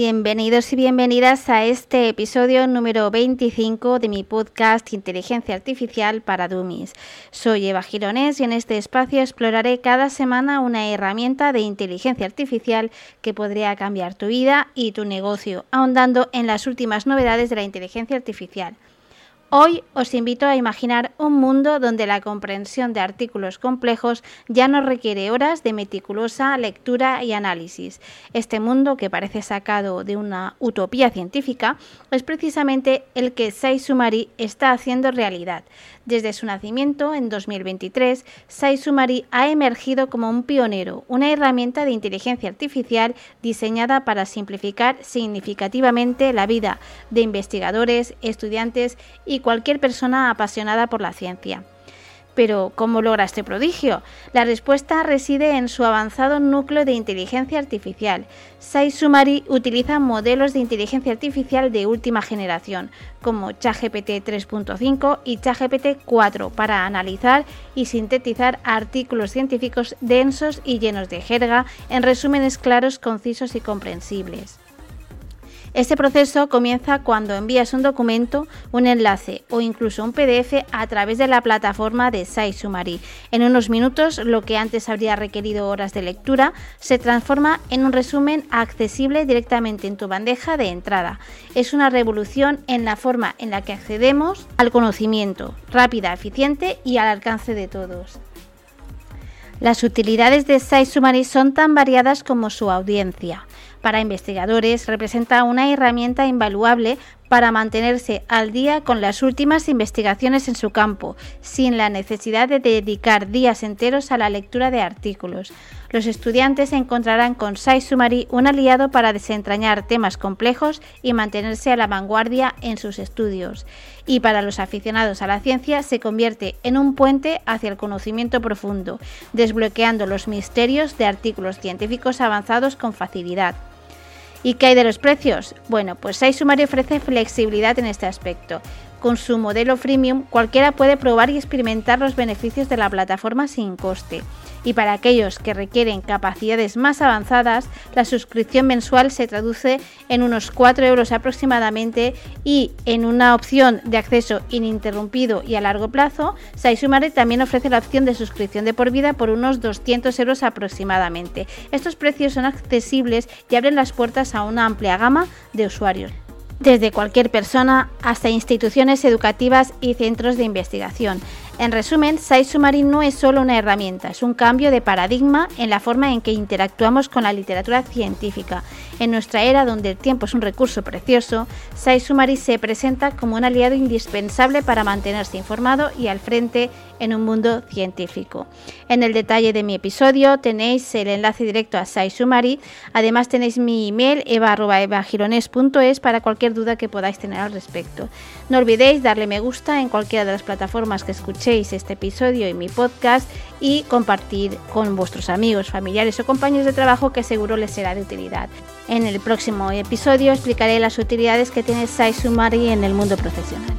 Bienvenidos y bienvenidas a este episodio número 25 de mi podcast Inteligencia Artificial para Dummies. Soy Eva Gironés y en este espacio exploraré cada semana una herramienta de inteligencia artificial que podría cambiar tu vida y tu negocio, ahondando en las últimas novedades de la inteligencia artificial. Hoy os invito a imaginar un mundo donde la comprensión de artículos complejos ya no requiere horas de meticulosa lectura y análisis. Este mundo, que parece sacado de una utopía científica, es precisamente el que Sai Sumari está haciendo realidad. Desde su nacimiento, en 2023, Sai Sumari ha emergido como un pionero, una herramienta de inteligencia artificial diseñada para simplificar significativamente la vida de investigadores, estudiantes y cualquier persona apasionada por la ciencia. Pero, ¿cómo logra este prodigio? La respuesta reside en su avanzado núcleo de inteligencia artificial. Sai Sumari utiliza modelos de inteligencia artificial de última generación, como ChatGPT 3.5 y ChatGPT 4, para analizar y sintetizar artículos científicos densos y llenos de jerga en resúmenes claros, concisos y comprensibles. Este proceso comienza cuando envías un documento, un enlace o incluso un PDF a través de la plataforma de SciSummary. En unos minutos, lo que antes habría requerido horas de lectura se transforma en un resumen accesible directamente en tu bandeja de entrada. Es una revolución en la forma en la que accedemos al conocimiento, rápida, eficiente y al alcance de todos. Las utilidades de SciSummary son tan variadas como su audiencia para investigadores representa una herramienta invaluable para mantenerse al día con las últimas investigaciones en su campo, sin la necesidad de dedicar días enteros a la lectura de artículos. Los estudiantes encontrarán con SciSummary un aliado para desentrañar temas complejos y mantenerse a la vanguardia en sus estudios. Y para los aficionados a la ciencia se convierte en un puente hacia el conocimiento profundo, desbloqueando los misterios de artículos científicos avanzados con facilidad. ¿Y qué hay de los precios? Bueno, pues SciSummary ofrece flexibilidad en este aspecto. Con su modelo freemium, cualquiera puede probar y experimentar los beneficios de la plataforma sin coste. Y para aquellos que requieren capacidades más avanzadas, la suscripción mensual se traduce en unos 4 euros aproximadamente y en una opción de acceso ininterrumpido y a largo plazo, Saisumare también ofrece la opción de suscripción de por vida por unos 200 euros aproximadamente. Estos precios son accesibles y abren las puertas a una amplia gama de usuarios desde cualquier persona hasta instituciones educativas y centros de investigación. En resumen, SciSummary no es solo una herramienta, es un cambio de paradigma en la forma en que interactuamos con la literatura científica. En nuestra era, donde el tiempo es un recurso precioso, SciSummary se presenta como un aliado indispensable para mantenerse informado y al frente en un mundo científico. En el detalle de mi episodio tenéis el enlace directo a SciSummary, además tenéis mi email eva.evagirones.es para cualquier duda que podáis tener al respecto. No olvidéis darle me gusta en cualquiera de las plataformas que escuchéis este episodio y mi podcast y compartir con vuestros amigos, familiares o compañeros de trabajo que seguro les será de utilidad. En el próximo episodio explicaré las utilidades que tiene SciSummary en el mundo profesional.